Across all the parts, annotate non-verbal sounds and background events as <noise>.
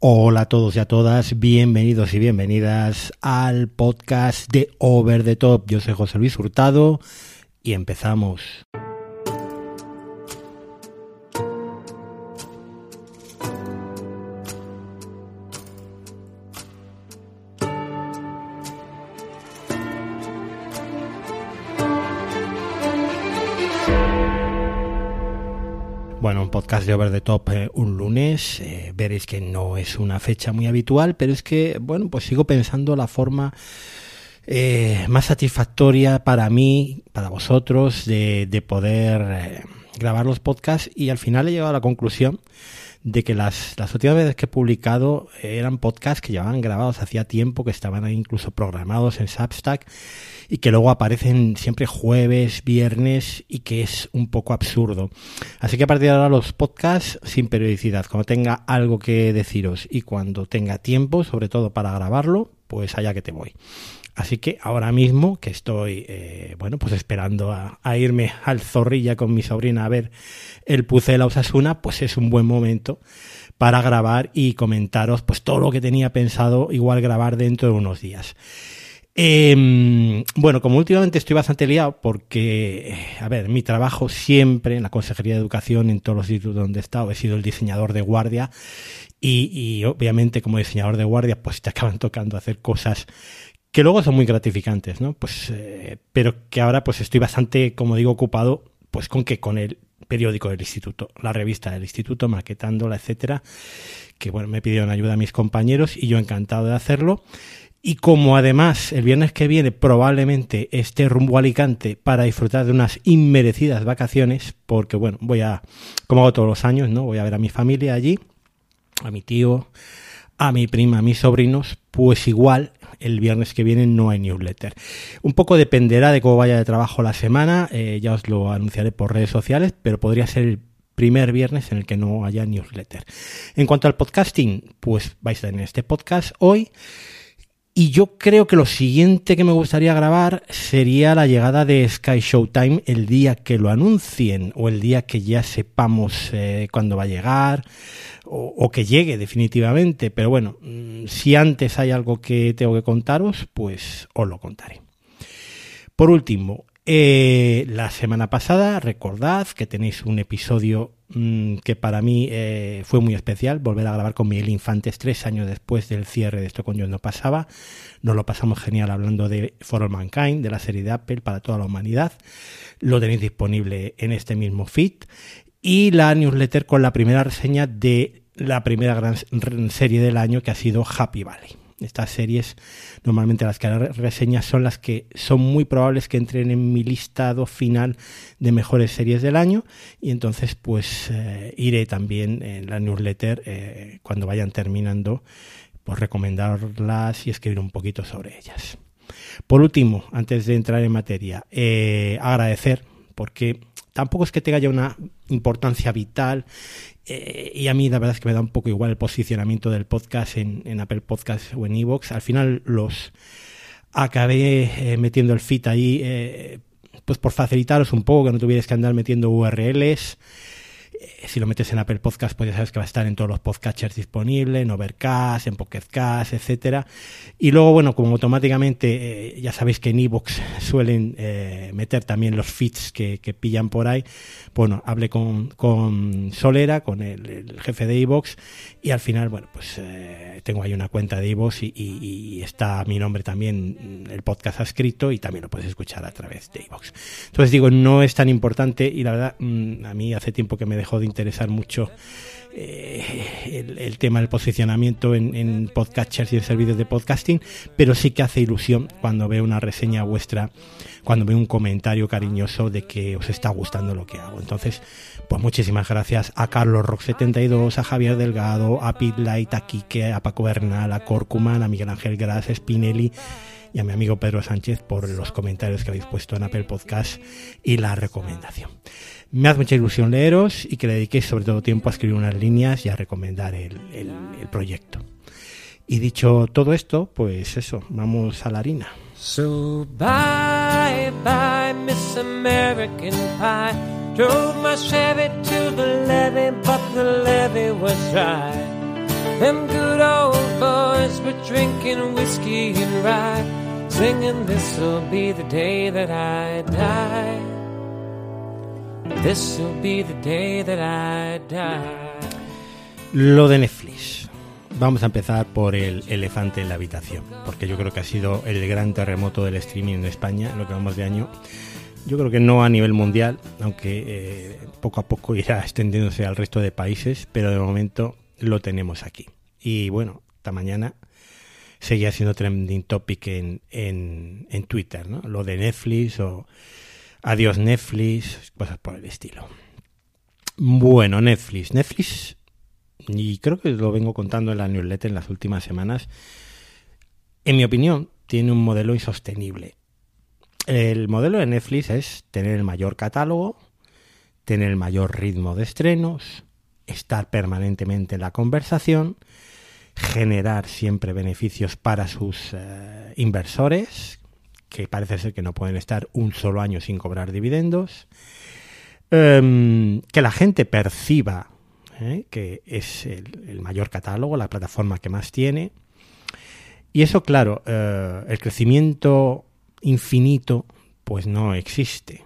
Hola a todos y a todas, bienvenidos y bienvenidas al podcast de Over the Top. Yo soy José Luis Hurtado y empezamos. De Over the Top eh, un lunes. Eh, veréis que no es una fecha muy habitual, pero es que, bueno, pues sigo pensando la forma eh, más satisfactoria para mí, para vosotros, de, de poder grabar los podcasts y al final he llegado a la conclusión de que las, las últimas veces que he publicado eran podcasts que llevaban grabados hacía tiempo, que estaban incluso programados en Substack y que luego aparecen siempre jueves, viernes y que es un poco absurdo. Así que a partir de ahora los podcasts sin periodicidad, cuando tenga algo que deciros y cuando tenga tiempo, sobre todo para grabarlo, pues allá que te voy. Así que ahora mismo que estoy, eh, bueno, pues esperando a, irme al Zorrilla con mi sobrina a ver el Puce de la Osasuna, pues es un buen momento para grabar y comentaros pues todo lo que tenía pensado igual grabar dentro de unos días. Eh, bueno, como últimamente estoy bastante liado porque, a ver, mi trabajo siempre en la Consejería de Educación, en todos los institutos donde he estado, he sido el diseñador de guardia y, y obviamente como diseñador de guardia pues te acaban tocando hacer cosas que luego son muy gratificantes, ¿no? Pues, eh, pero que ahora pues estoy bastante, como digo, ocupado pues con que con el periódico del instituto, la revista del instituto, maquetándola, etcétera, que bueno, me pidieron ayuda a mis compañeros y yo encantado de hacerlo. Y como además el viernes que viene probablemente esté rumbo a Alicante para disfrutar de unas inmerecidas vacaciones, porque bueno, voy a, como hago todos los años, ¿no? Voy a ver a mi familia allí, a mi tío, a mi prima, a mis sobrinos, pues igual el viernes que viene no hay newsletter. Un poco dependerá de cómo vaya de trabajo la semana, eh, ya os lo anunciaré por redes sociales, pero podría ser el primer viernes en el que no haya newsletter. En cuanto al podcasting, pues vais a tener este podcast hoy. Y yo creo que lo siguiente que me gustaría grabar sería la llegada de Sky Showtime el día que lo anuncien o el día que ya sepamos eh, cuándo va a llegar o, que llegue definitivamente. Pero bueno, mm, si antes hay algo que tengo que contaros, pues os lo contaré. Por último, eh, la semana pasada, recordad que tenéis un episodio que para mí eh, fue muy especial, volver a grabar con Miguel Infantes tres años después del cierre de Esto con Yo no pasaba. Nos lo pasamos genial hablando de For All Mankind, de la serie de Apple para toda la humanidad. Lo tenéis disponible en este mismo feed. Y la newsletter con la primera reseña de la primera gran serie del año que ha sido Happy Valley. Estas series, normalmente las que reseñas son las que son muy probables que entren en mi listado final de mejores series del año y entonces pues eh, iré también en la newsletter eh, cuando vayan terminando pues recomendarlas y escribir un poquito sobre ellas. Por último, antes de entrar en materia, eh, agradecer porque tampoco es que tenga ya una importancia vital eh, y a mí la verdad es que me da un poco igual el posicionamiento del podcast en, en Apple Podcast o en Evox. Al final los acabé eh, metiendo el feed ahí eh, pues por facilitaros un poco, que no tuvierais que andar metiendo URLs. Si lo metes en Apple Podcast, pues ya sabes que va a estar en todos los podcatchers disponibles, en Overcast, en Pocketcast, etcétera. Y luego, bueno, como automáticamente, eh, ya sabéis que en iVoox suelen eh, meter también los feeds que, que, pillan por ahí. Bueno, hablé con, con Solera, con el, jefe de iVoox, y al final, bueno, pues eh, tengo ahí una cuenta de iVoox y, está mi nombre también, el podcast ha escrito y también lo puedes escuchar a través de iVoox. Entonces digo, no es tan importante y la verdad, mmm, a mí hace tiempo que me dejó de interesar mucho eh, el, tema del posicionamiento en, en, podcasters y en servicios de podcasting, pero sí que hace ilusión cuando veo una reseña vuestra, cuando veo un comentario cariñoso de que os está gustando lo que hago. Entonces, pues muchísimas gracias a Carlos Rock 72, a Javier Delgado, a Pete Light, a Quique, a Paco Bernal, a Corcuman, a Miguel Ángel Gras, Spinelli y a mi amigo Pedro Sánchez por los comentarios que habéis puesto en Apple Podcast y la recomendación. Me hace mucha ilusión leeros y que le dediquéis sobre todo tiempo a escribir unas líneas y a recomendar el, el, el proyecto. Y dicho todo esto, pues eso, vamos a la harina. So bye bye, Miss American Pie. Drove my Chevy to the levee, but the levee was dry. Them good old boys were drinking whiskey and rye, singing, This'll be the day that I die. This'll be the day that I die. Lo de Netflix. Vamos a empezar por el elefante en la habitación, porque yo creo que ha sido el gran terremoto del streaming en España en lo que vamos de año. Yo creo que no a nivel mundial, aunque eh, poco a poco irá extendiéndose al resto de países, pero de momento lo tenemos aquí. Y bueno, esta mañana seguía siendo trending topic en, en, en Twitter, ¿no? Lo de Netflix o adiós Netflix, cosas por el estilo. Bueno, Netflix. Netflix, y creo que lo vengo contando en la newsletter en las últimas semanas, en mi opinión, tiene un modelo insostenible. El modelo de Netflix es tener el mayor catálogo, tener el mayor ritmo de estrenos, estar permanentemente en la conversación, generar siempre beneficios para sus eh, inversores, que parece ser que no pueden estar un solo año sin cobrar dividendos, em, que la gente perciba ¿eh? que es el, mayor catálogo, la plataforma que más tiene. Y eso, claro, eh, el crecimiento infinito, pues no existe.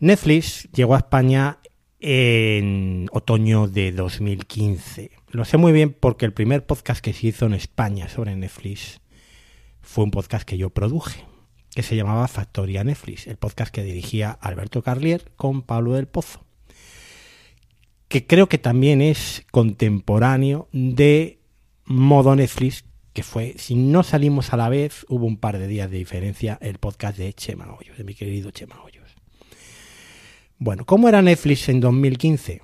Netflix llegó a España en otoño de 2015. Lo sé muy bien porque el primer podcast que se hizo en España sobre Netflix fue un podcast que yo produje, que se llamaba Factoría Netflix, el podcast que dirigía Alberto Carlier con Pablo del Pozo, que creo que también es contemporáneo de Modo Netflix, que fue, si no salimos a la vez, hubo un par de días de diferencia, el podcast de Chema Hoyos, de mi querido Chema Hoyos. Bueno, ¿cómo era Netflix en 2015?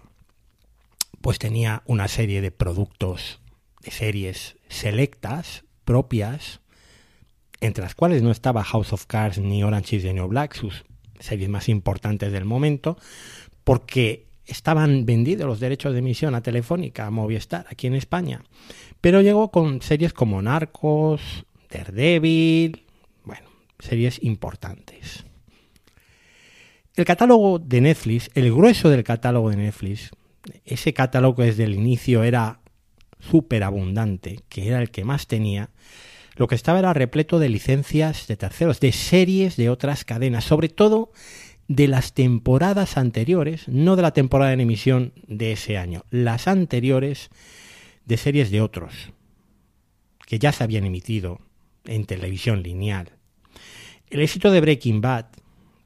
Pues tenía una serie de productos, de series selectas, propias, entre las cuales no estaba House of Cards ni Orange is the New Black, sus series más importantes del momento, porque estaban vendidos los derechos de emisión a Telefónica, a Movistar, aquí en España. Pero llegó con series como Narcos, Daredevil, bueno, series importantes. El catálogo de Netflix, el grueso del catálogo de Netflix, ese catálogo que desde el inicio era súper abundante, que era el que más tenía, lo que estaba era repleto de licencias de terceros, de series de otras cadenas, sobre todo de las temporadas anteriores, no de la temporada en emisión de ese año, las anteriores de series de otros, que ya se habían emitido en televisión lineal. El éxito de Breaking Bad,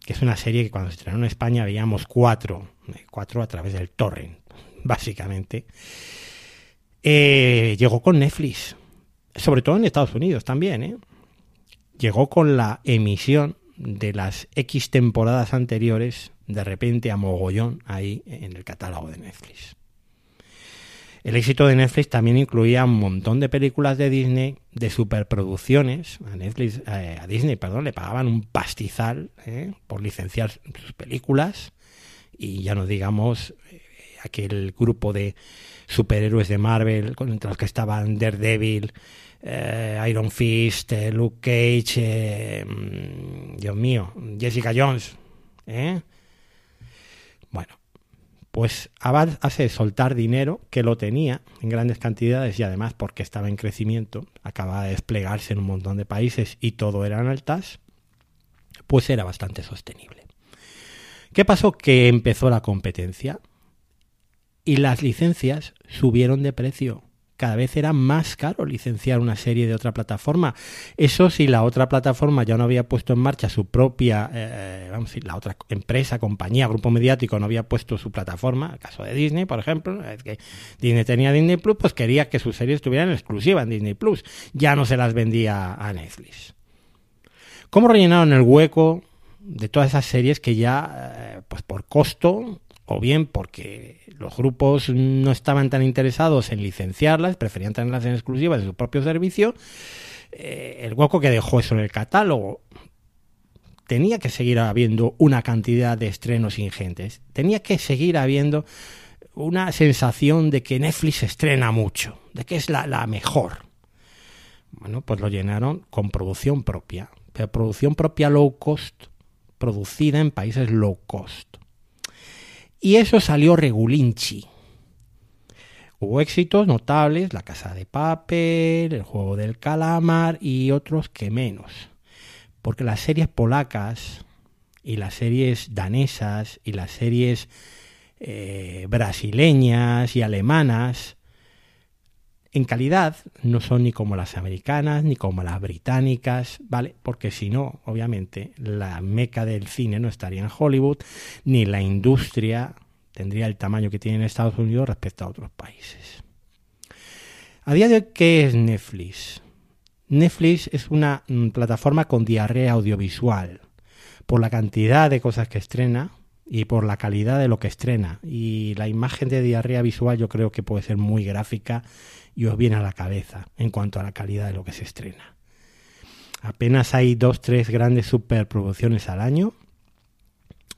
que es una serie que cuando se estrenó en España veíamos cuatro, cuatro a través del torrent, básicamente, eh, llegó con Netflix, sobre todo en Estados Unidos también, ¿eh? llegó con la emisión de las X temporadas anteriores de repente a mogollón ahí en el catálogo de Netflix. El éxito de Netflix también incluía un montón de películas de Disney, de superproducciones. A Netflix, eh, a Disney, perdón, le pagaban un pastizal eh, por licenciar sus películas. Y ya no digamos eh, aquel grupo de superhéroes de Marvel, entre los que estaban Daredevil, eh, Iron Fist, eh, Luke Cage, eh, Dios mío, Jessica Jones. ¿eh? Pues Abad hace soltar dinero que lo tenía en grandes cantidades y además porque estaba en crecimiento, acababa de desplegarse en un montón de países y todo era en altas, pues era bastante sostenible. ¿Qué pasó? Que empezó la competencia y las licencias subieron de precio cada vez era más caro licenciar una serie de otra plataforma. Eso si la otra plataforma ya no había puesto en marcha su propia, eh, vamos a decir, la otra empresa, compañía, grupo mediático no había puesto su plataforma, el caso de Disney, por ejemplo, es que Disney tenía Disney Plus, pues quería que sus series estuvieran exclusiva en Disney Plus, ya no se las vendía a Netflix. ¿Cómo rellenaron el hueco de todas esas series que ya, eh, pues por costo, o bien porque los grupos no estaban tan interesados en licenciarlas, preferían tenerlas en exclusiva de su propio servicio, eh, el hueco que dejó eso en el catálogo. Tenía que seguir habiendo una cantidad de estrenos ingentes, tenía que seguir habiendo una sensación de que Netflix estrena mucho, de que es la, la mejor. Bueno, pues lo llenaron con producción propia, pero producción propia low cost, producida en países low cost. Y eso salió regulinchi. Hubo éxitos notables, La Casa de Papel, El Juego del Calamar y otros que menos. Porque las series polacas y las series danesas y las series eh, brasileñas y alemanas en calidad no son ni como las americanas ni como las británicas, ¿vale? Porque si no, obviamente, la meca del cine no estaría en Hollywood, ni la industria tendría el tamaño que tiene en Estados Unidos respecto a otros países. A día de hoy, ¿qué es Netflix? Netflix es una mm, plataforma con diarrea audiovisual, por la cantidad de cosas que estrena y por la calidad de lo que estrena. Y la imagen de diarrea visual yo creo que puede ser muy gráfica y os viene a la cabeza en cuanto a la calidad de lo que se estrena. Apenas hay dos, tres grandes superproducciones al año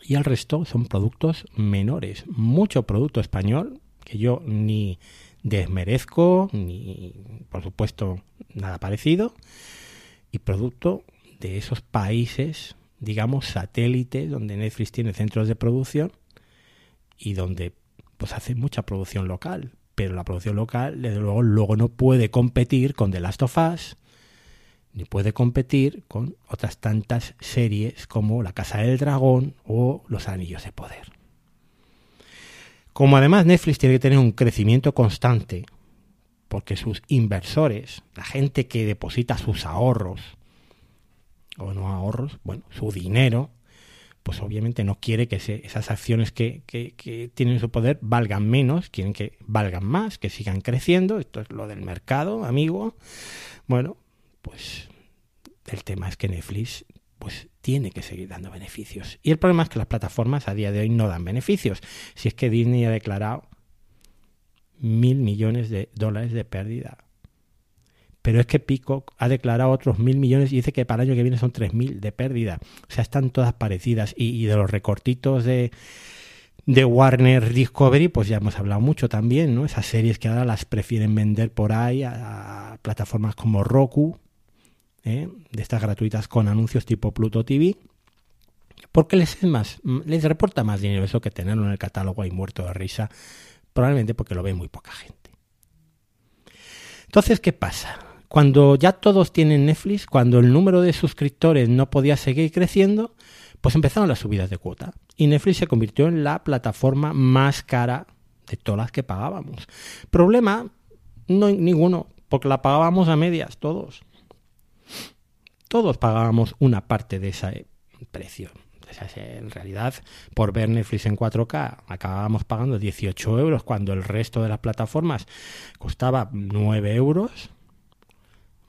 y el resto son productos menores. Mucho producto español que yo ni desmerezco, ni por supuesto nada parecido, y producto de esos países, digamos, satélites, donde Netflix tiene centros de producción y donde pues hace mucha producción local pero la producción local, desde luego, luego no puede competir con The Last of Us, ni puede competir con otras tantas series como La Casa del Dragón o Los Anillos de Poder. Como además Netflix tiene que tener un crecimiento constante, porque sus inversores, la gente que deposita sus ahorros, o no ahorros, bueno, su dinero, pues obviamente no quiere que esas acciones que, que, tienen su poder valgan menos, quieren que valgan más, que sigan creciendo. Esto es lo del mercado, amigo. Bueno, pues el tema es que Netflix pues tiene que seguir dando beneficios. Y el problema es que las plataformas a día de hoy no dan beneficios. Si es que Disney ha declarado mil millones de dólares de pérdida pero es que Peacock ha declarado otros mil millones y dice que para el año que viene son tres mil de pérdida. O sea, están todas parecidas. Y, de los recortitos de, de Warner Discovery, pues ya hemos hablado mucho también, ¿no? Esas series que ahora las prefieren vender por ahí a, plataformas como Roku, ¿eh? de estas gratuitas con anuncios tipo Pluto TV, porque les es más, les reporta más dinero eso que tenerlo en el catálogo ahí muerto de risa, probablemente porque lo ve muy poca gente. Entonces, ¿qué pasa? Cuando ya todos tienen Netflix, cuando el número de suscriptores no podía seguir creciendo, pues empezaron las subidas de cuota. Y Netflix se convirtió en la plataforma más cara de todas las que pagábamos. Problema, no ninguno, porque la pagábamos a medias, todos. Todos pagábamos una parte de ese precio. En realidad, por ver Netflix en 4K, acabábamos pagando 18 euros cuando el resto de las plataformas costaba 9 euros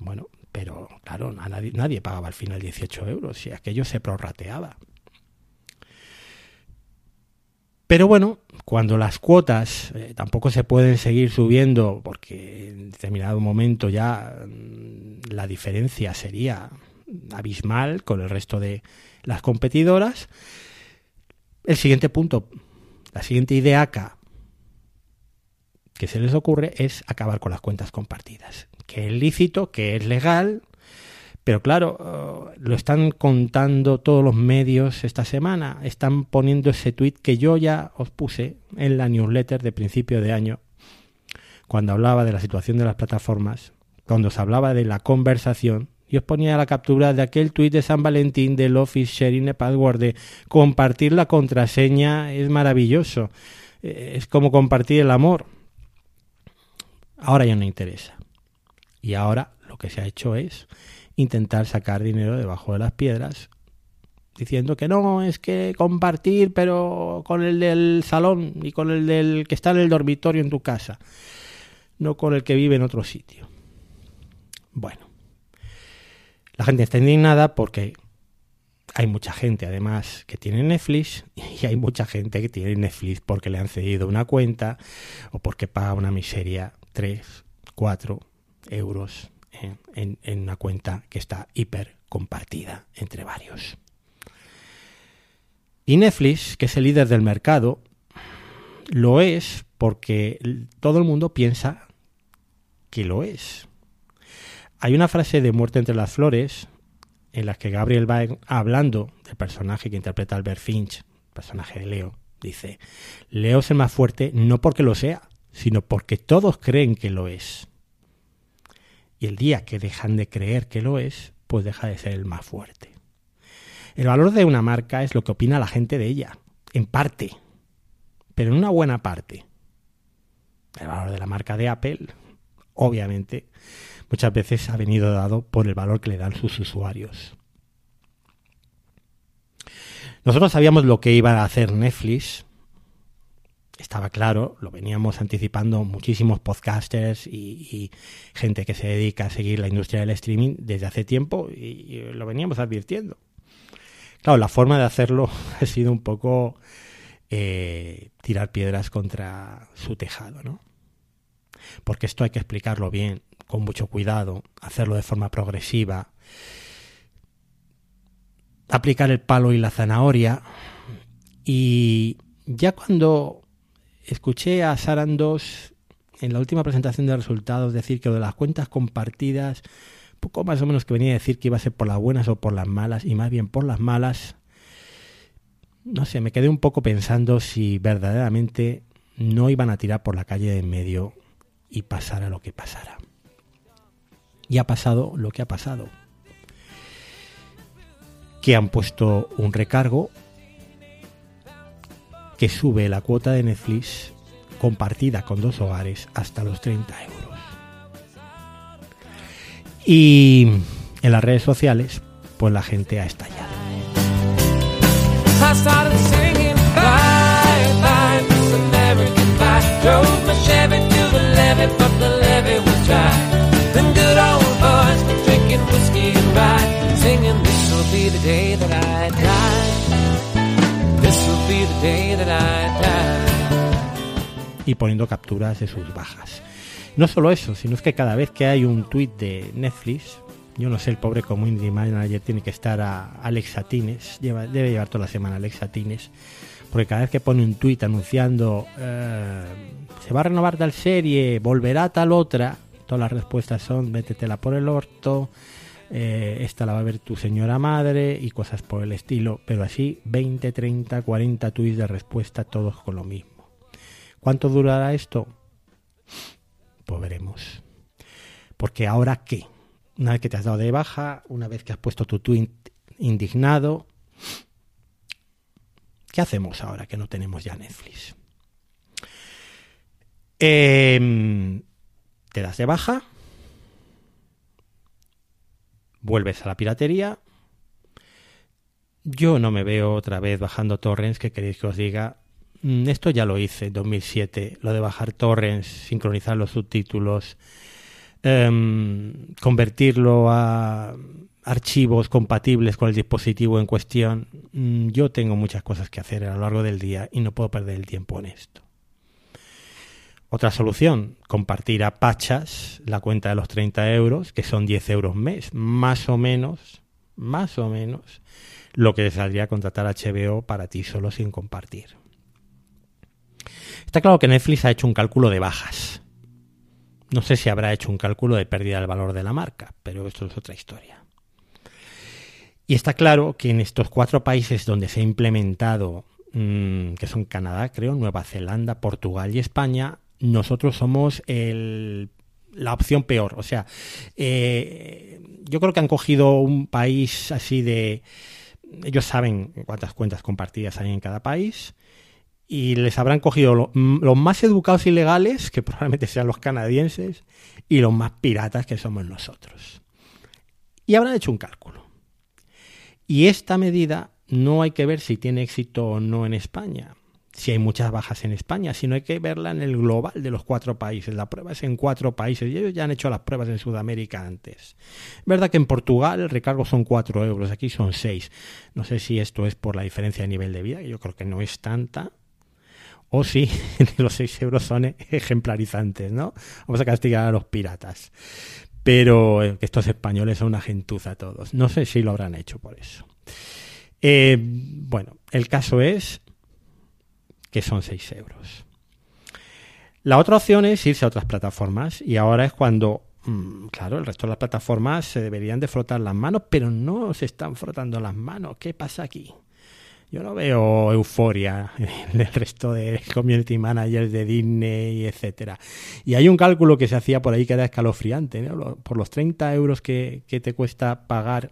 bueno, pero claro, nadie, nadie pagaba al final 18 euros y aquello se prorrateaba. Pero bueno, cuando las cuotas eh, tampoco se pueden seguir subiendo porque en determinado momento ya mm, la diferencia sería abismal con el resto de las competidoras, el siguiente punto, la siguiente idea acá que se les ocurre es acabar con las cuentas compartidas que es lícito, que es legal, pero claro, eh, lo están contando todos los medios esta semana. Están poniendo ese tweet que yo ya os puse en la newsletter de principio de año, cuando hablaba de la situación de las plataformas, cuando se hablaba de la conversación. Y os ponía la captura de aquel tweet de San Valentín del Office Sharing a Password de compartir la contraseña es maravilloso. Eh, es como compartir el amor. Ahora ya no interesa. Y ahora lo que se ha hecho es intentar sacar dinero debajo de las piedras diciendo que no, es que compartir, pero con el del salón y con el del que está en el dormitorio en tu casa, no con el que vive en otro sitio. Bueno, la gente está indignada porque hay mucha gente además que tiene Netflix y hay mucha gente que tiene Netflix porque le han cedido una cuenta o porque paga una miseria 3, 4, euros en, una cuenta que está hiper compartida entre varios. Y Netflix, que es el líder del mercado, lo es porque todo el mundo piensa que lo es. Hay una frase de Muerte entre las Flores en la que Gabriel va hablando del personaje que interpreta Albert Finch, personaje de Leo. Dice, Leo es el más fuerte no porque lo sea, sino porque todos creen que lo es. Y el día que dejan de creer que lo es, pues deja de ser el más fuerte. El valor de una marca es lo que opina la gente de ella, en parte, pero en una buena parte. El valor de la marca de Apple, obviamente, muchas veces ha venido dado por el valor que le dan sus usuarios. Nosotros sabíamos lo que iba a hacer Netflix, estaba claro, lo veníamos anticipando muchísimos podcasters y, gente que se dedica a seguir la industria del streaming desde hace tiempo y, lo veníamos advirtiendo. Claro, la forma de hacerlo <laughs> ha sido un poco eh, tirar piedras contra su tejado, ¿no? Porque esto hay que explicarlo bien, con mucho cuidado, hacerlo de forma progresiva, aplicar el palo y la zanahoria. Y ya cuando escuché a Saran 2 en la última presentación de resultados decir que lo de las cuentas compartidas, poco más o menos que venía a decir que iba a ser por las buenas o por las malas, y más bien por las malas, no sé, me quedé un poco pensando si verdaderamente no iban a tirar por la calle de en medio y pasara lo que pasara. Y ha pasado lo que ha pasado que han puesto un recargo que sube la cuota de Netflix compartida con dos hogares hasta los 30 euros. Y en las redes sociales, pues la gente ha estallado. Y poniendo capturas de sus bajas. No solo eso, sino es que cada vez que hay un tweet de Netflix, yo no sé, el pobre community manager tiene que estar a Alexa Tines, lleva, debe llevar toda la semana Alexa Tines, porque cada vez que pone un tweet anunciando eh, se va a renovar tal serie, volverá tal otra, todas las respuestas son métetela por el orto, eh, esta la va a ver tu señora madre y cosas por el estilo, pero así 20, 30, 40 tweets de respuesta, todos con lo mismo. ¿Cuánto durará esto? Pues veremos. Porque ahora qué? Una vez que te has dado de baja, una vez que has puesto tu tweet indignado, ¿qué hacemos ahora que no tenemos ya Netflix? Em, te das de baja, vuelves a la piratería. Yo no me veo otra vez bajando torrents que queréis que os diga. Mm, esto ya lo hice en 2007, lo de bajar torrents, sincronizar los subtítulos, em, convertirlo a archivos compatibles con el dispositivo en cuestión. Mm, yo tengo muchas cosas que hacer a lo largo del día y no puedo perder el tiempo en esto. Otra solución, compartir a Pachas la cuenta de los 30 euros, que son 10 euros mes, más o menos, más o menos, lo que saldría a contratar HBO para ti solo sin compartir. Está claro que Netflix ha hecho un cálculo de bajas. No sé si habrá hecho un cálculo de pérdida del valor de la marca, pero esto es otra historia. Y está claro que en estos cuatro países donde se ha implementado, mm, que son Canadá, creo, Nueva Zelanda, Portugal y España, nosotros somos la opción peor. O sea, eh, yo creo que han cogido un país así de... Ellos saben cuántas cuentas compartidas hay en cada país y les habrán cogido los más educados y legales, que <laughs> probablemente sean los canadienses, y los más piratas, que somos nosotros. Y habrán hecho un cálculo. Y esta medida no hay que ver si tiene éxito o no en España si hay muchas bajas en España, sino hay que verla en el global de los cuatro países. La prueba es en cuatro países y ellos ya han hecho las pruebas en Sudamérica antes. Es verdad que en Portugal el recargo son cuatro euros, aquí son seis. No sé si esto es por la diferencia de nivel de vida, que yo creo que no es tanta. O si <laughs> los seis euros son ejemplarizantes, ¿no? Vamos a castigar a los piratas. Pero eh, estos españoles son una gentuza todos. No sé si lo habrán hecho por eso. Eh, bueno, el caso es que son 6 euros. La otra opción es irse a otras plataformas y ahora es cuando, mm, claro, el resto de las plataformas se deberían de frotar las manos, pero no se están frotando las manos. ¿Qué pasa aquí? Yo no veo euforia en el resto de community managers de Disney, etcétera. Y hay un cálculo que se hacía por ahí que era escalofriante. Por los 30 euros que, te cuesta pagar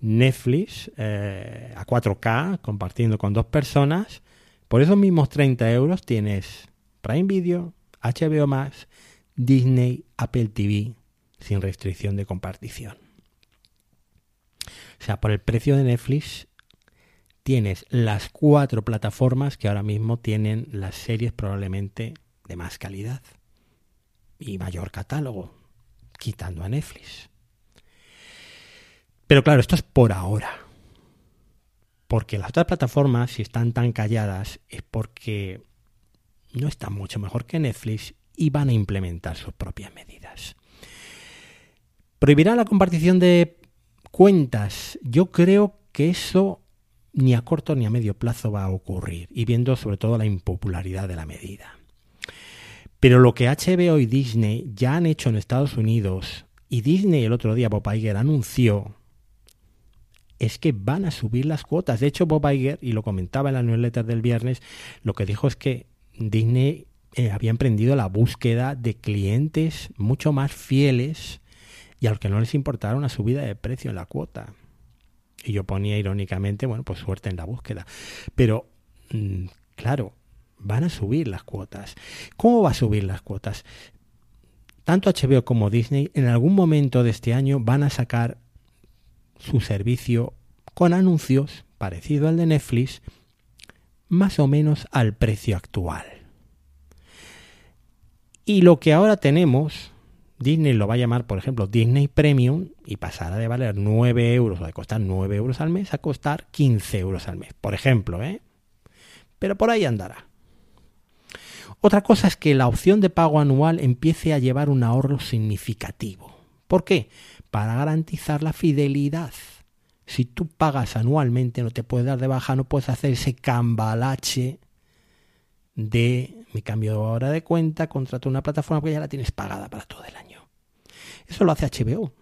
Netflix eh, a 4K, compartiendo con dos personas, por esos mismos 30 euros tienes Prime Video, HBO Max, Disney, Apple TV, sin restricción de compartición. O sea, por el precio de Netflix tienes las cuatro plataformas que ahora mismo tienen las series probablemente de más calidad y mayor catálogo, quitando a Netflix. Pero claro, esto es por ahora. Porque las otras plataformas, si están tan calladas, es porque no están mucho mejor que Netflix y van a implementar sus propias medidas. ¿Prohibirá la compartición de cuentas? Yo creo que eso ni a corto ni a medio plazo va a ocurrir, y viendo sobre todo la impopularidad de la medida. Pero lo que HBO y Disney ya han hecho en Estados Unidos, y Disney el otro día, Bob Iger, anunció, es que van a subir las cuotas. De hecho, Bob Iger, y lo comentaba en la newsletter del viernes, lo que dijo es que Disney eh, había emprendido la búsqueda de clientes mucho más fieles y a los que no les importara una subida de precio en la cuota. Y yo ponía irónicamente, bueno, pues suerte en la búsqueda. Pero, mm, claro, van a subir las cuotas. ¿Cómo va a subir las cuotas? Tanto HBO como Disney en algún momento de este año van a sacar su servicio con anuncios parecido al de Netflix, más o menos al precio actual. Y lo que ahora tenemos Disney lo va a llamar, por ejemplo, Disney Premium y pasará de valer 9 euros o de costar 9 euros al mes a costar 15 euros al mes, por ejemplo, ¿eh? Pero por ahí andará. Otra cosa es que la opción de pago anual empiece a llevar un ahorro significativo. ¿Por qué? Para garantizar la fidelidad. Si tú pagas anualmente, no te puedes dar de baja, no puedes hacer ese cambalache de mi cambio ahora de cuenta, contrato una plataforma que ya la tienes pagada para todo el año. Eso lo hace HBO.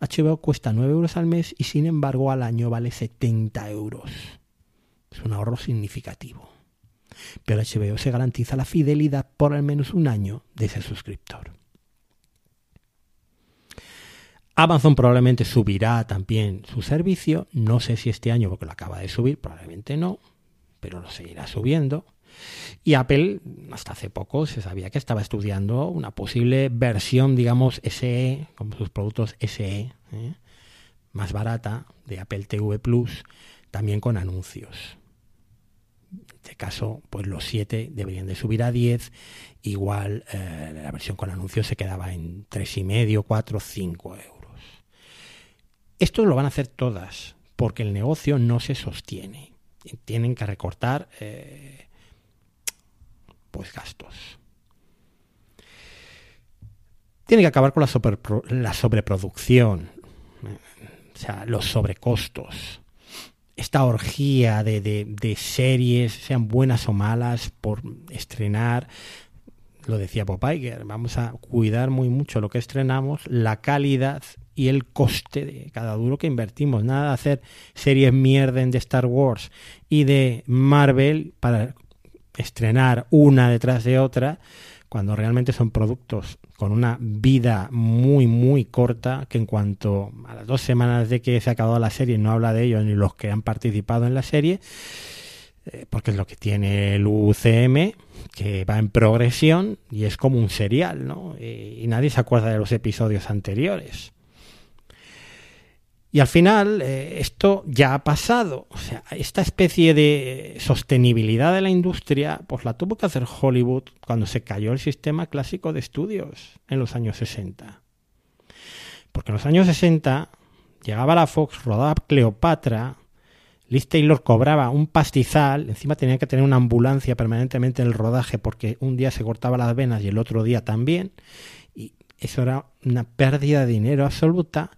HBO cuesta 9 euros al mes y sin embargo al año vale 70 euros. Es un ahorro significativo. Pero HBO se garantiza la fidelidad por al menos un año de ese suscriptor. Amazon probablemente subirá también su servicio. No sé si este año porque lo acaba de subir, probablemente no, pero lo seguirá subiendo. Y Apple, hasta hace poco, se sabía que estaba estudiando una posible versión, digamos, SE, como sus productos SE, ¿eh? más barata, de Apple TV Plus, también con anuncios. En este caso, pues los 7 deberían de subir a 10. Igual eh, la versión con anuncios se quedaba en 3,5, 4, 5 euros. Esto lo van a hacer todas, porque el negocio no se sostiene. Tienen que recortar eh, pues gastos. Tiene que acabar con la, sobreproducción, o sea, los sobrecostos. Esta orgía de, series, sean buenas o malas, por estrenar, lo decía Bob vamos a cuidar muy mucho lo que estrenamos, la calidad y el coste de cada duro que invertimos. Nada de hacer series mierden de Star Wars y de Marvel para estrenar una detrás de otra, cuando realmente son productos con una vida muy, muy corta, que en cuanto a las dos semanas de que se ha acabado la serie no habla de ellos ni los que han participado en la serie, eh, porque es lo que tiene el UCM, que va en progresión y es como un serial, ¿no? y nadie se acuerda de los episodios anteriores. Y al final eh, esto ya ha pasado. O sea, esta especie de sostenibilidad de la industria, pues la tuvo que hacer Hollywood cuando se cayó el sistema clásico de estudios en los años 60. Porque en los años 60 llegaba la Fox, rodaba Cleopatra, Liz Taylor cobraba un pastizal, encima tenía que tener una ambulancia permanentemente en el rodaje porque un día se cortaba las venas y el otro día también. Y eso era una pérdida de dinero absoluta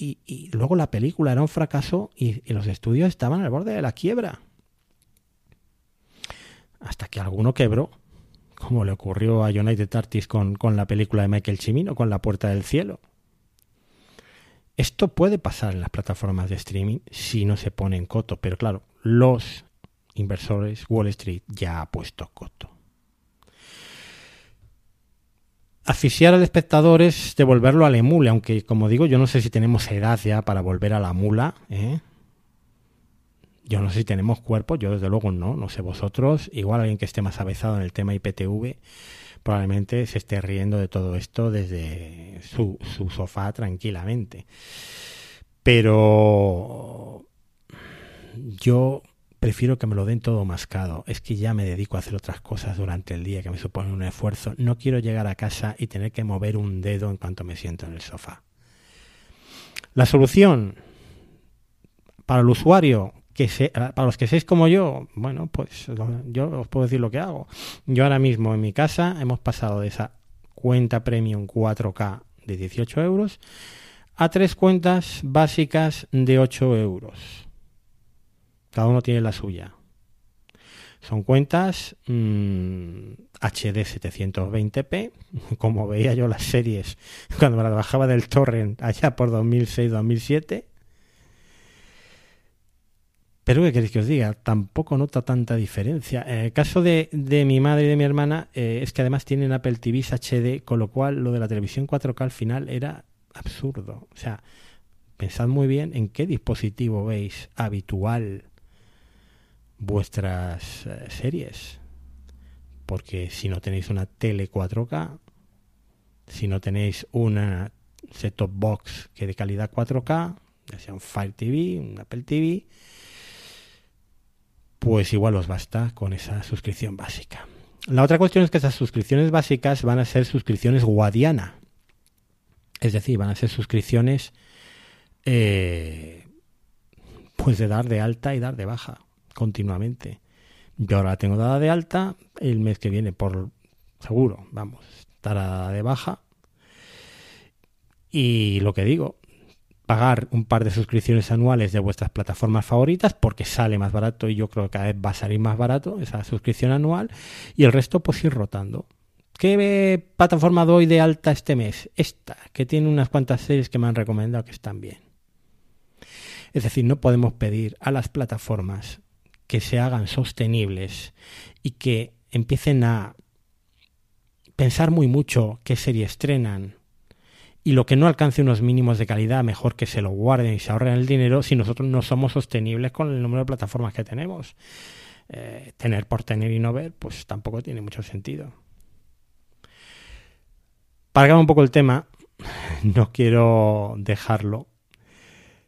y, luego la película era un fracaso y, los estudios estaban al borde de la quiebra. Hasta que alguno quebró, como le ocurrió a United Artists con, con la película de Michael Cimino, con La Puerta del Cielo. Esto puede pasar en las plataformas de streaming si no se pone en coto, pero claro, los inversores, Wall Street ya ha puesto coto. Asfixiar al espectador es devolverlo al emule, aunque como digo, yo no sé si tenemos edad ya para volver a la mula. ¿eh? Yo no sé si tenemos cuerpo, yo desde luego no, no sé vosotros. Igual alguien que esté más avezado en el tema IPTV probablemente se esté riendo de todo esto desde su, su sofá tranquilamente. Pero yo prefiero que me lo den todo mascado. Es que ya me dedico a hacer otras cosas durante el día que me suponen un esfuerzo. No quiero llegar a casa y tener que mover un dedo en cuanto me siento en el sofá. La solución para el usuario, que para los que seáis como yo, bueno, pues yo os puedo decir lo que hago. Yo ahora mismo en mi casa hemos pasado de esa cuenta premium 4K de 18 euros a tres cuentas básicas de 8 euros cada uno tiene la suya. Son cuentas mm, HD 720p, <laughs> como veía yo las series cuando me las bajaba del torrent allá por 2006-2007. Pero ¿qué queréis que os diga? Tampoco nota tanta diferencia. En el caso de, mi madre y de mi hermana, eh, es que además tienen Apple TV HD, con lo cual lo de la televisión 4K al final era absurdo. O sea, pensad muy bien en qué dispositivo veis habitual vuestras eh, series. Porque si no tenéis una tele 4K, si no tenéis una set-top box que de calidad 4K, ya sea un Fire TV, un Apple TV, pues igual os basta con esa suscripción básica. La otra cuestión es que esas suscripciones básicas van a ser suscripciones Guadiana. Es decir, van a ser suscripciones eh, pues de dar de alta y dar de baja continuamente. Yo ahora la tengo dada de alta, el mes que viene por seguro, vamos, estará de baja. Y lo que digo, pagar un par de suscripciones anuales de vuestras plataformas favoritas porque sale más barato y yo creo que cada vez va a salir más barato esa suscripción anual y el resto pues ir rotando. ¿Qué plataforma doy de alta este mes? Esta, que tiene unas cuantas series que me han recomendado que están bien. Es decir, no podemos pedir a las plataformas que se hagan sostenibles y que empiecen a pensar muy mucho qué serie estrenan y lo que no alcance unos mínimos de calidad, mejor que se lo guarden y se ahorren el dinero si nosotros no somos sostenibles con el número de plataformas que tenemos. Eh, tener por tener y no ver, pues tampoco tiene mucho sentido. Para un poco el tema, <laughs> no quiero dejarlo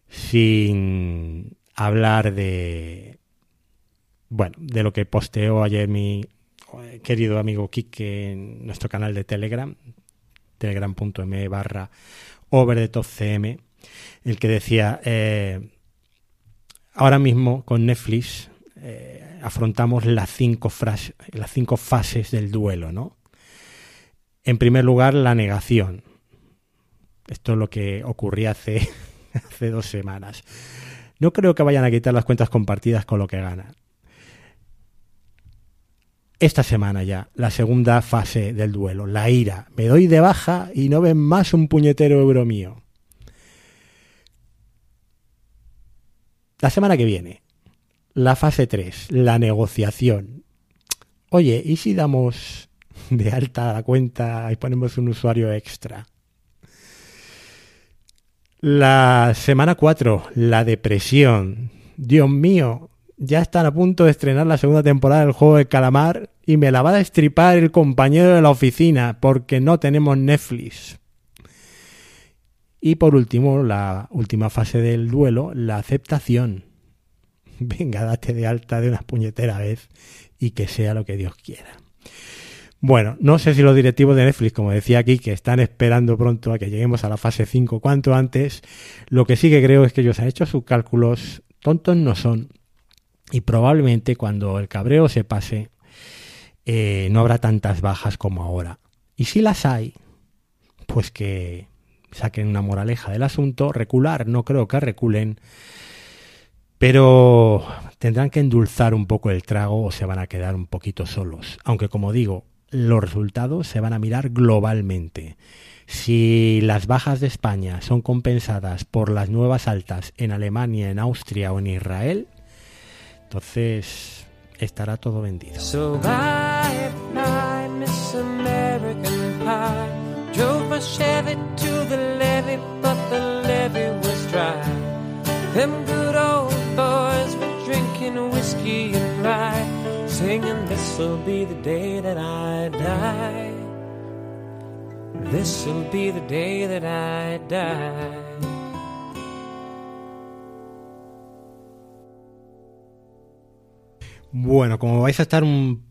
sin hablar de bueno, de lo que posteó ayer mi querido amigo Kike en nuestro canal de Telegram, telegram.me barra over the top cm, el que decía, eh, ahora mismo con Netflix eh, afrontamos las cinco, las cinco fases del duelo, ¿no? En primer lugar, la negación. Esto es lo que ocurría hace, <laughs> hace dos semanas. No creo que vayan a quitar las cuentas compartidas con lo que ganan esta semana ya, la segunda fase del duelo, la ira. Me doy de baja y no ven más un puñetero euro mío. La semana que viene, la fase 3, la negociación. Oye, ¿y si damos de alta la cuenta y ponemos un usuario extra? La semana 4, la depresión. Dios mío, ya están a punto de estrenar la segunda temporada del juego de calamar y me la va a destripar el compañero de la oficina porque no tenemos Netflix. Y por último, la última fase del duelo, la aceptación. <laughs> Venga, date de alta de una puñetera vez y que sea lo que Dios quiera. Bueno, no sé si los directivos de Netflix, como decía aquí, que están esperando pronto a que lleguemos a la fase 5 cuanto antes, lo que sí que creo es que ellos han hecho sus cálculos, tontos no son, y probablemente cuando el cabreo se pase eh, no habrá tantas bajas como ahora. Y si las hay, pues que saquen una moraleja del asunto, recular, no creo que reculen, pero tendrán que endulzar un poco el trago o se van a quedar un poquito solos. Aunque como digo, los resultados se van a mirar globalmente. Si las bajas de España son compensadas por las nuevas altas en Alemania, en Austria o en Israel, Entonces estará todo vendido. So bye bye, Miss American Pie. Drove my Chevy to the levee, but the levee was dry. Them good old boys were drinking whiskey and rye, singing, This'll be the day that I die. This'll be the day that I die. Bueno, como vais a estar un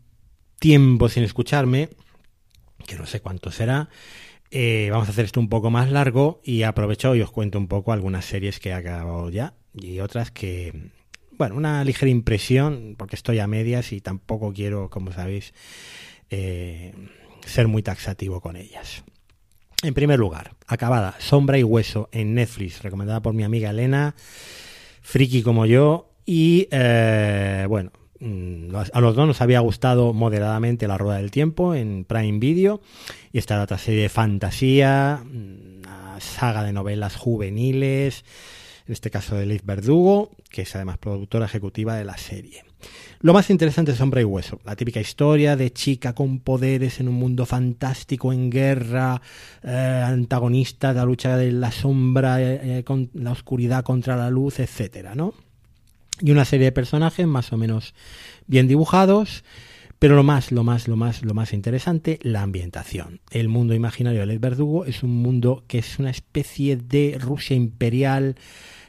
tiempo sin escucharme, que no sé cuánto será, eh, vamos a hacer esto un poco más largo y aprovecho y os cuento un poco algunas series que he acabado ya y otras que, bueno, una ligera impresión, porque estoy a medias y tampoco quiero, como sabéis, eh, ser muy taxativo con ellas. En primer lugar, acabada, Sombra y Hueso en Netflix, recomendada por mi amiga Elena, friki como yo, y eh, bueno, a los dos nos había gustado moderadamente La Rueda del Tiempo en Prime Video, y esta era otra serie de fantasía, una saga de novelas juveniles, en este caso de Liz Verdugo, que es además productora ejecutiva de la serie. Lo más interesante es Sombra y Hueso, la típica historia de chica con poderes en un mundo fantástico, en guerra, eh, antagonista la lucha de la sombra, eh, eh, con la oscuridad contra la luz, etcétera, ¿no? Y una serie de personajes más o menos bien dibujados, pero lo más, lo más, lo más, lo más interesante, la ambientación. El mundo imaginario de Led Verdugo es un mundo que es una especie de Rusia imperial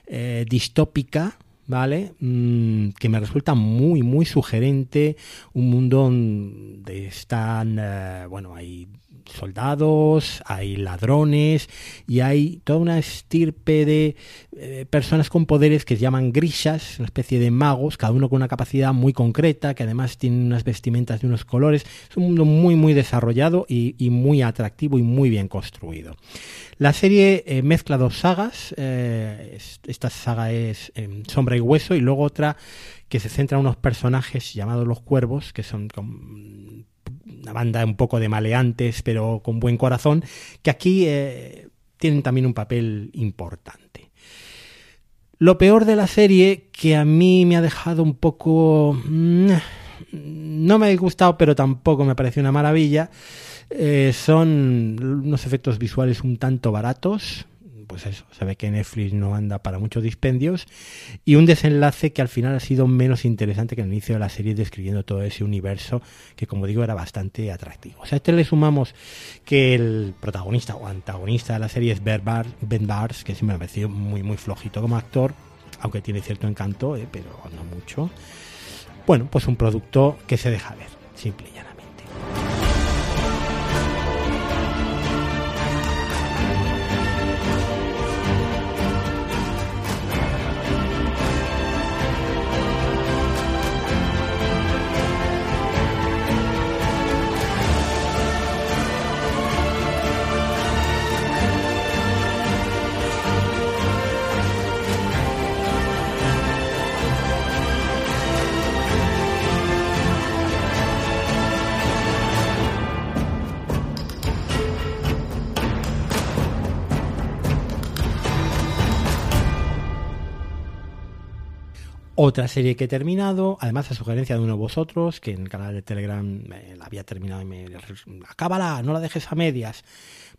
eh, distópica, ¿vale? Mm, que me resulta muy, muy sugerente. Un mundo donde están, eh, bueno, hay soldados, hay ladrones y hay toda una estirpe de eh, personas con poderes que se llaman grishas, una especie de magos, cada uno con una capacidad muy concreta, que además tienen unas vestimentas de unos colores. Es un mundo muy, muy desarrollado y, muy atractivo y muy bien construido. La serie eh, mezcla dos sagas. eh, es- esta saga es eh, Sombra y Hueso y luego otra que se centra en unos personajes llamados los Cuervos, que son una banda un poco de maleantes, pero con buen corazón, que aquí eh, tienen también un papel importante. Lo peor de la serie, que a mí me ha dejado un poco... mm, No me ha gustado, pero tampoco me pareció una maravilla, eh, son unos efectos visuales un tanto baratos. Pues eso, se ve que Netflix no anda para muchos dispendios. Y un desenlace que al final ha sido menos interesante que el inicio de la serie, describiendo todo ese universo que, como digo, era bastante atractivo. O sea, a este le sumamos que el protagonista o antagonista de la serie es Ben, Bar- Ben Bars, que siempre me ha parecido muy, muy flojito como actor, aunque tiene cierto encanto, eh, pero no mucho. Bueno, pues un producto que se deja ver, simple y llanamente. Otra serie que he terminado, además a sugerencia de uno de vosotros, que en el canal de Telegram eh, la había terminado y me... Acábala, no la dejes a medias.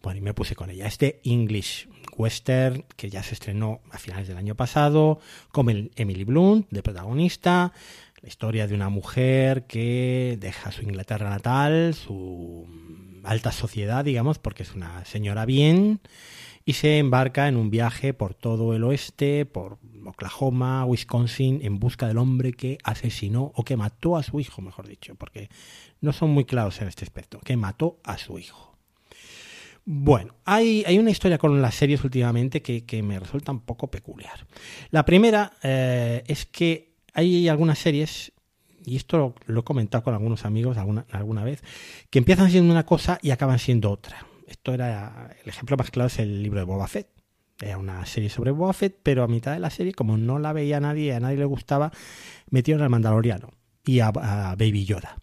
Bueno, y me puse con ella. Este English Western, que ya se estrenó a finales del año pasado, con el Emily Blunt de protagonista. La historia de una mujer que deja su Inglaterra natal, su alta sociedad, digamos, porque es una señora bien, y se embarca en un viaje por todo el oeste, por Oklahoma, Wisconsin, en busca del hombre que asesinó o que mató a su hijo, mejor dicho, porque no son muy claros en este aspecto, que mató a su hijo. Bueno, hay, hay una historia con las series últimamente que, que me resulta un poco peculiar. La primera eh, es que hay algunas series, y esto lo, lo he comentado con algunos amigos alguna, alguna vez, que empiezan siendo una cosa y acaban siendo otra. Esto era, el ejemplo más claro es el libro de Boba Fett. Era una serie sobre Boba Fett, pero a mitad de la serie, como no la veía nadie, a nadie le gustaba, metieron al Mandaloriano y a, a Baby Yoda.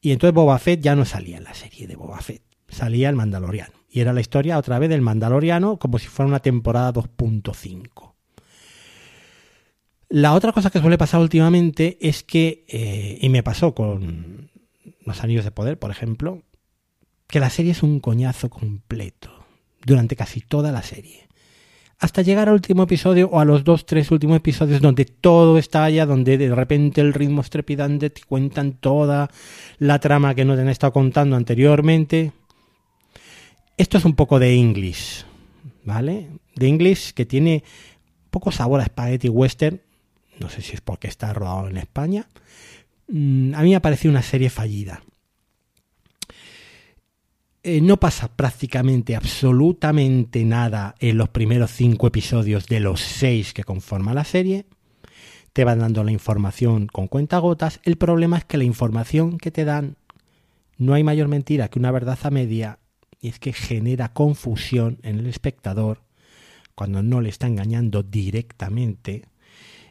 Y entonces Boba Fett ya no salía en la serie de Boba Fett, salía el Mandaloriano. Y era la historia otra vez del Mandaloriano como si fuera una temporada 2.5. La otra cosa que suele pasar últimamente es que, eh, y me pasó con Los Anillos de Poder, por ejemplo, que la serie es un coñazo completo durante casi toda la serie. Hasta llegar al último episodio o a los dos, tres últimos episodios donde todo estalla, donde de repente el ritmo es trepidante, te cuentan toda la trama que no te han estado contando anteriormente. Esto es un poco de English, ¿vale? De English que tiene poco sabor a spaghetti western, no sé si es porque está rodado en España. Mm, a mí me ha parecido una serie fallida. Eh, no pasa prácticamente absolutamente nada en los primeros cinco episodios de los seis que conforman la serie. Te van dando la información con cuentagotas. El problema es que la información que te dan no hay mayor mentira que una verdad a media y es que genera confusión en el espectador cuando no le está engañando directamente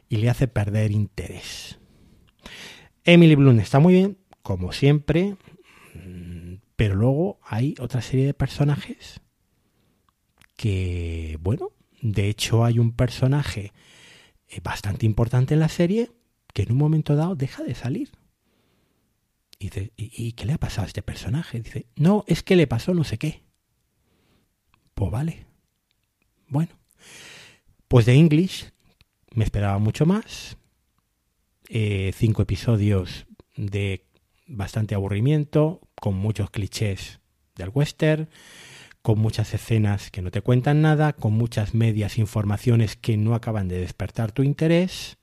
y le hace perder interés. Emily Bloom está muy bien, como siempre, pero luego hay otra serie de personajes que, bueno, de hecho hay un personaje eh, bastante importante en la serie que en un momento dado deja de salir. Y dice, ¿y, qué le ha pasado a este personaje? Dice, no, es que le pasó no sé qué. Pues vale. Bueno. Pues de English me esperaba mucho más. Eh, cinco episodios de bastante aburrimiento, con muchos clichés del western, con muchas escenas que no te cuentan nada, con muchas medias informaciones que no acaban de despertar tu interés.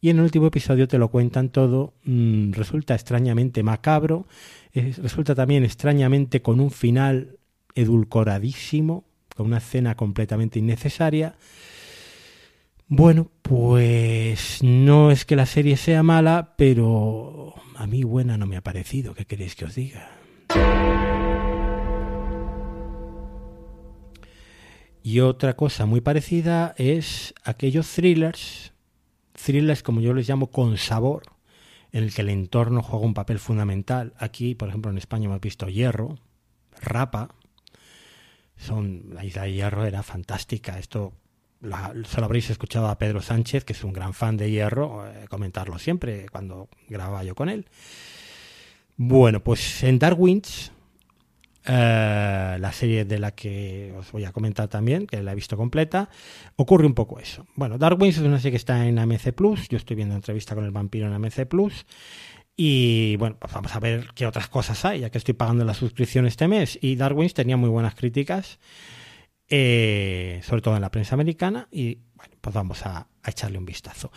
Y en el último episodio te lo cuentan todo, mm, resulta extrañamente macabro, resulta también extrañamente con un final edulcoradísimo, con una escena completamente innecesaria. Bueno, pues no es que la serie sea mala, pero a mí buena no me ha parecido. ¿Qué queréis que os diga? Y otra cosa muy parecida es aquellos thrillers, thrillers como yo les llamo con sabor, en el que el entorno juega un papel fundamental. Aquí, por ejemplo, en España hemos visto Hierro, Rapa. Son, la isla de Hierro era fantástica. Esto solo habréis escuchado a Pedro Sánchez, que es un gran fan de Hierro, eh, comentarlo siempre cuando grababa yo con él. Bueno, pues en Darwin's, eh, la serie de la que os voy a comentar también, que la he visto completa, ocurre un poco eso. Bueno, Darwin's es una serie que está en AMC Plus, yo estoy viendo entrevista con el vampiro en AMC Plus. Y bueno, pues vamos a ver qué otras cosas hay, ya que estoy pagando la suscripción este mes. Y Darwin's tenía muy buenas críticas. Eh, sobre todo en la prensa americana, y bueno, pues vamos a, echarle un vistazo.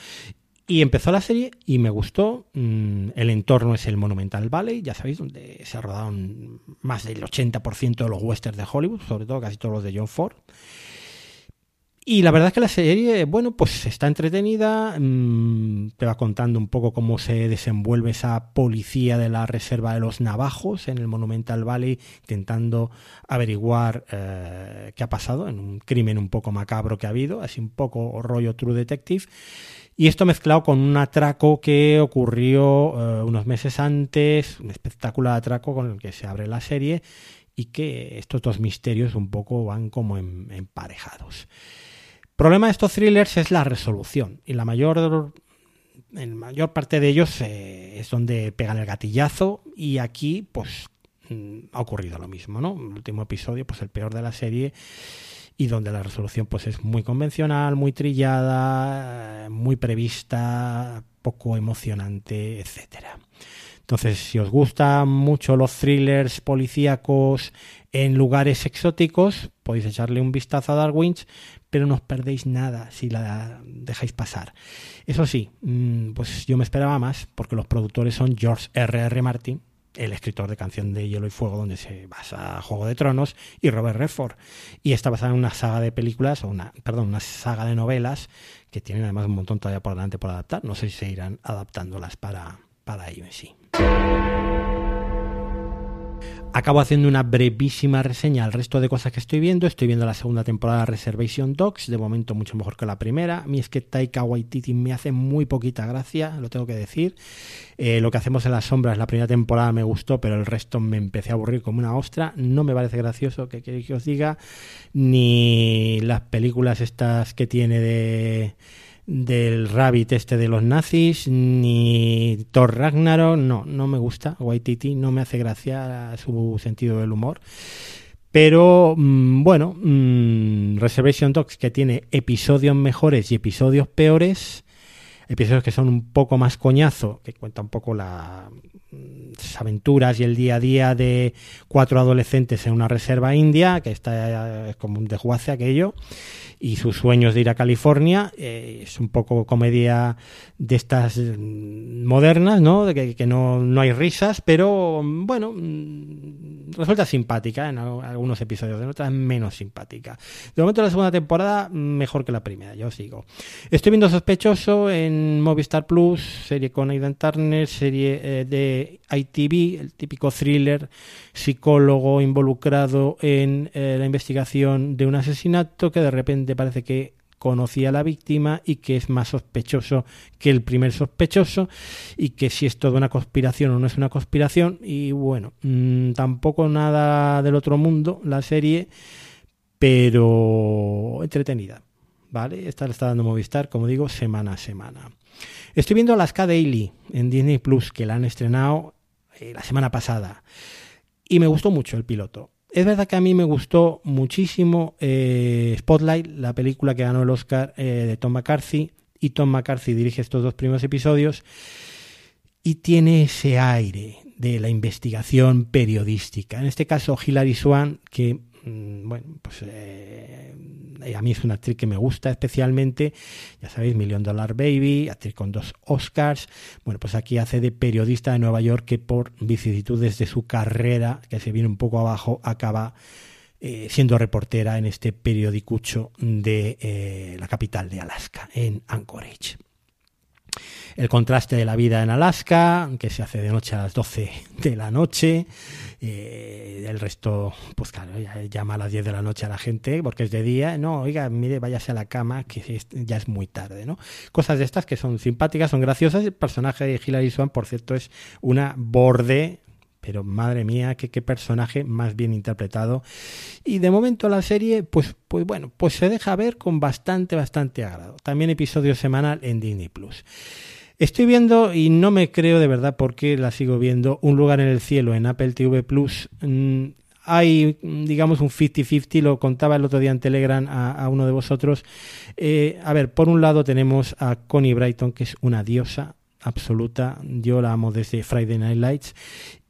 Y empezó la serie y me gustó. Mm, el entorno es el Monumental Valley, ya sabéis, donde se ha rodado más del 80% de los westerns de Hollywood, sobre todo casi todos los de John Ford. Y la verdad es que la serie, bueno, pues está entretenida, mm, te va contando un poco cómo se desenvuelve esa policía de la Reserva de los Navajos en el Monumental Valley, intentando averiguar eh, qué ha pasado en un crimen un poco macabro que ha habido, así un poco rollo True Detective. Y esto mezclado con un atraco que ocurrió eh, unos meses antes, un espectacular atraco con el que se abre la serie y que estos dos misterios un poco van como emparejados problema de estos thrillers es la resolución y la mayor en mayor parte de ellos eh, es donde pegan el gatillazo y aquí pues mm, ha ocurrido lo mismo, ¿no? El último episodio pues el peor de la serie y donde la resolución pues es muy convencional, muy trillada, muy prevista, poco emocionante, etcétera. Entonces, si os gustan mucho los thrillers policíacos en lugares exóticos, podéis echarle un vistazo a Darwin's, pero no os perdéis nada si la dejáis pasar. Eso sí, mm, pues yo me esperaba más, porque los productores son George R.R. R. Martin, el escritor de Canción de Hielo y Fuego, donde se basa Juego de Tronos, y Robert Redford. Y está basada en una saga de películas, o una, perdón, una saga de novelas, que tienen además un montón todavía por delante por adaptar. No sé si se irán adaptándolas para, para ello en sí. Acabo haciendo una brevísima reseña al resto de cosas que estoy viendo. Estoy viendo la segunda temporada de Reservation Dogs, de momento mucho mejor que la primera. A mí es que Taika Waititi me hace muy poquita gracia, lo tengo que decir. Eh, lo que hacemos en las sombras, la primera temporada me gustó, pero el resto me empecé a aburrir como una ostra. No me parece gracioso, que queréis que os diga? Ni las películas estas que tiene de del Rabbit este de los nazis, ni Thor Ragnarok, no, no me gusta. Waititi no me hace gracia su sentido del humor. Pero mm, bueno, mm, Reservation Dogs que tiene episodios mejores y episodios peores, episodios que son un poco más coñazo, que cuenta un poco las aventuras y el día a día de cuatro adolescentes en una reserva india, que está es como un desguace aquello, y sus sueños de ir a California. Eh, es un poco comedia de estas mm, modernas, ¿no? De que, no, no, hay risas, pero bueno, mm, resulta simpática en algunos episodios, en otras menos simpática. De momento la segunda temporada mejor que la primera, yo sigo. Estoy viendo Sospechoso en Movistar Plus, serie con Aidan Turner, serie eh, de ITV, el típico thriller psicólogo involucrado en eh, la investigación de un asesinato que de repente parece que conocía a la víctima y que es más sospechoso que el primer sospechoso y que si es toda una conspiración o no es una conspiración y bueno, mm, tampoco nada del otro mundo la serie, pero entretenida, ¿vale? Esta la está dando Movistar, como digo, semana a semana. Estoy viendo Alaska Daily en Disney Plus, que la han estrenado eh, la semana pasada y me gustó mucho el piloto. Es verdad que a mí me gustó muchísimo eh, Spotlight, la película que ganó el Oscar eh, de Tom McCarthy, y Tom McCarthy dirige estos dos primeros episodios, y tiene ese aire de la investigación periodística. En este caso, Hilary Swan, que bueno, pues eh, a mí es una actriz que me gusta especialmente, ya sabéis, Million Dollar Baby, actriz con dos Oscars, bueno, pues aquí hace de periodista de Nueva York que por vicisitudes de su carrera, que se viene un poco abajo, acaba eh, siendo reportera en este periodicucho de eh, la capital de Alaska, en Anchorage el contraste de la vida en Alaska, que se hace de noche a las 12 de la noche. Eh, el resto, pues claro, llama a las 10 de la noche a la gente porque es de día. No, oiga, mire, váyase a la cama, que ya es muy tarde, ¿no? Cosas de estas que son simpáticas, son graciosas. El personaje de Hilary Swan, por cierto, es una borde pero madre mía, qué, qué, personaje más bien interpretado. Y de momento la serie, pues, pues bueno, pues se deja ver con bastante, bastante agrado. También episodio semanal en Disney Plus. Estoy viendo, y no me creo de verdad por qué la sigo viendo, Un lugar en el cielo en Apple TV Plus. Mm, hay, digamos, un 50-50, lo contaba el otro día en Telegram a, uno de vosotros. Eh, a ver, por un lado tenemos a Connie Brighton, que es una diosa absoluta, yo la amo desde Friday Night Lights,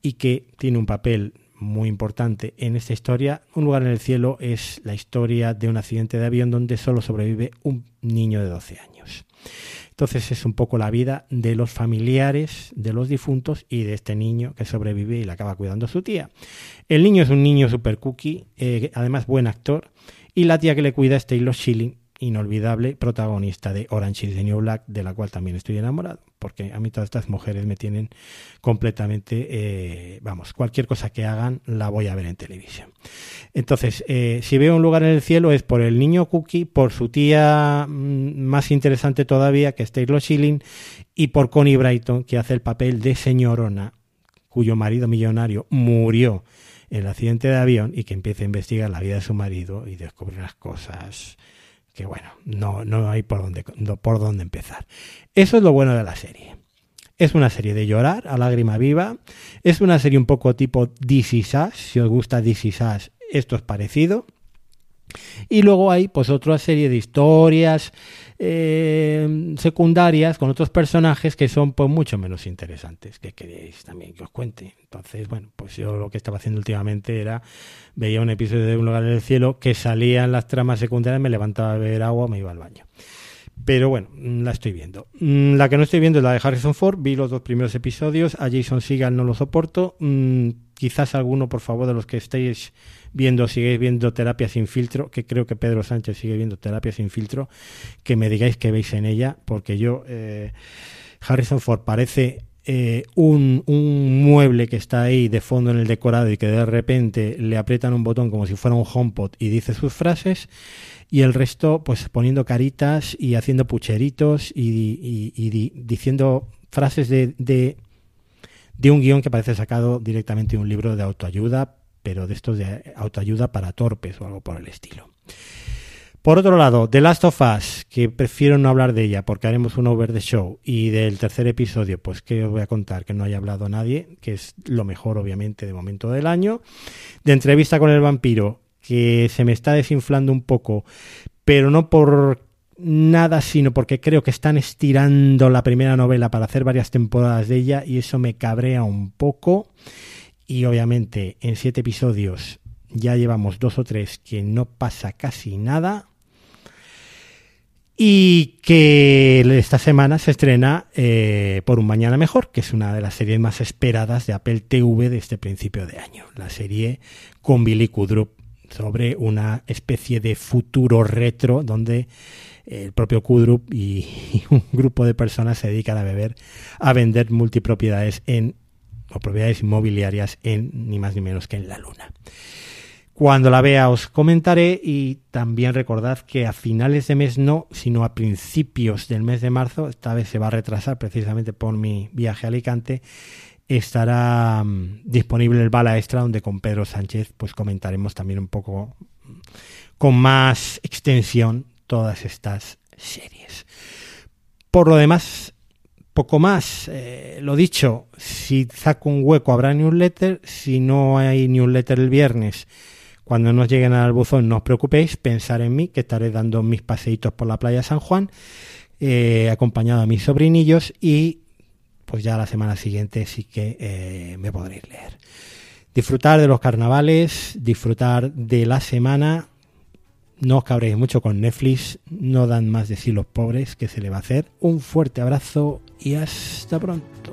y que tiene un papel muy importante en esta historia. Un lugar en el cielo es la historia de un accidente de avión donde solo sobrevive un niño de 12 años. Entonces es un poco la vida de los familiares de los difuntos y de este niño que sobrevive y le acaba cuidando su tía. El niño es un niño super cookie, eh, además buen actor, y la tía que le cuida es Taylor Schilling, inolvidable protagonista de Orange is the New Black, de la cual también estoy enamorado, porque a mí todas estas mujeres me tienen completamente, eh, vamos, cualquier cosa que hagan la voy a ver en televisión. Entonces, eh, si veo un lugar en el cielo es por el niño Cookie, por su tía mm, más interesante todavía, que es Taylor Schilling, y por Connie Brighton, que hace el papel de señorona, cuyo marido millonario murió en el accidente de avión y que empieza a investigar la vida de su marido y descubre las cosas que bueno, no, no hay por dónde, por dónde empezar. Eso es lo bueno de la serie. Es una serie de llorar a lágrima viva. Es una serie un poco tipo DC Sass. Si os gusta DC Sass, esto es parecido. Y luego hay pues otra serie de historias eh, secundarias con otros personajes que son pues mucho menos interesantes que queréis también que os cuente. Entonces, bueno, pues yo lo que estaba haciendo últimamente era veía un episodio de Un lugar en el cielo que salían las tramas secundarias, me levantaba a beber agua, me iba al baño. Pero bueno, la estoy viendo. Mm, la que no estoy viendo es la de Harrison Ford. Vi los dos primeros episodios. A Jason Seagal no lo soporto. Quizás alguno, por favor, de los que estéis viendo, sigáis viendo Terapia sin filtro, que creo que Pedro Sánchez sigue viendo Terapia sin filtro, que me digáis que veis en ella, porque yo, eh, Harrison Ford parece eh, un, un, mueble que está ahí de fondo en el decorado y que de repente le aprietan un botón como si fuera un HomePod y dice sus frases y el resto pues poniendo caritas y haciendo pucheritos y, diciendo frases de, de un guion que parece sacado directamente de un libro de autoayuda pero de estos de autoayuda para torpes o algo por el estilo. Por otro lado, The Last of Us, que prefiero no hablar de ella porque haremos un over the show, y del tercer episodio, pues que os voy a contar que no haya hablado nadie, que es lo mejor obviamente de momento del año. De entrevista con el vampiro, que se me está desinflando un poco, pero no por nada, sino porque creo que están estirando la primera novela para hacer varias temporadas de ella y eso me cabrea un poco. Y obviamente en siete episodios ya llevamos dos o tres que no pasa casi nada y que esta semana se estrena eh, Por un Mañana Mejor, que es una de las series más esperadas de Apple TV de este principio de año. La serie con Billy Kudrup sobre una especie de futuro retro donde el propio Kudrup <laughs> y, un grupo de personas se dedican a beber, a vender multipropiedades en o propiedades inmobiliarias en ni más ni menos que en la luna. Cuando la vea os comentaré y también recordad que a finales de mes no, sino a principios del mes de marzo, esta vez se va a retrasar precisamente por mi viaje a Alicante, estará mm, disponible el bala extra donde con Pedro Sánchez pues comentaremos también un poco mm, con más extensión todas estas series. Por lo demás, poco más. Eh, lo dicho, si saco un hueco habrá newsletter, si no hay newsletter el viernes cuando nos lleguen al buzón, no os preocupéis, pensar en mí, que estaré dando mis paseitos por la playa San Juan, eh, acompañado a mis sobrinillos y pues ya la semana siguiente sí que eh, me podréis leer. Disfrutar de los carnavales, disfrutar de la semana. No os cabréis mucho con Netflix, no dan más de sí los pobres que se le va a hacer. Un fuerte abrazo y hasta pronto.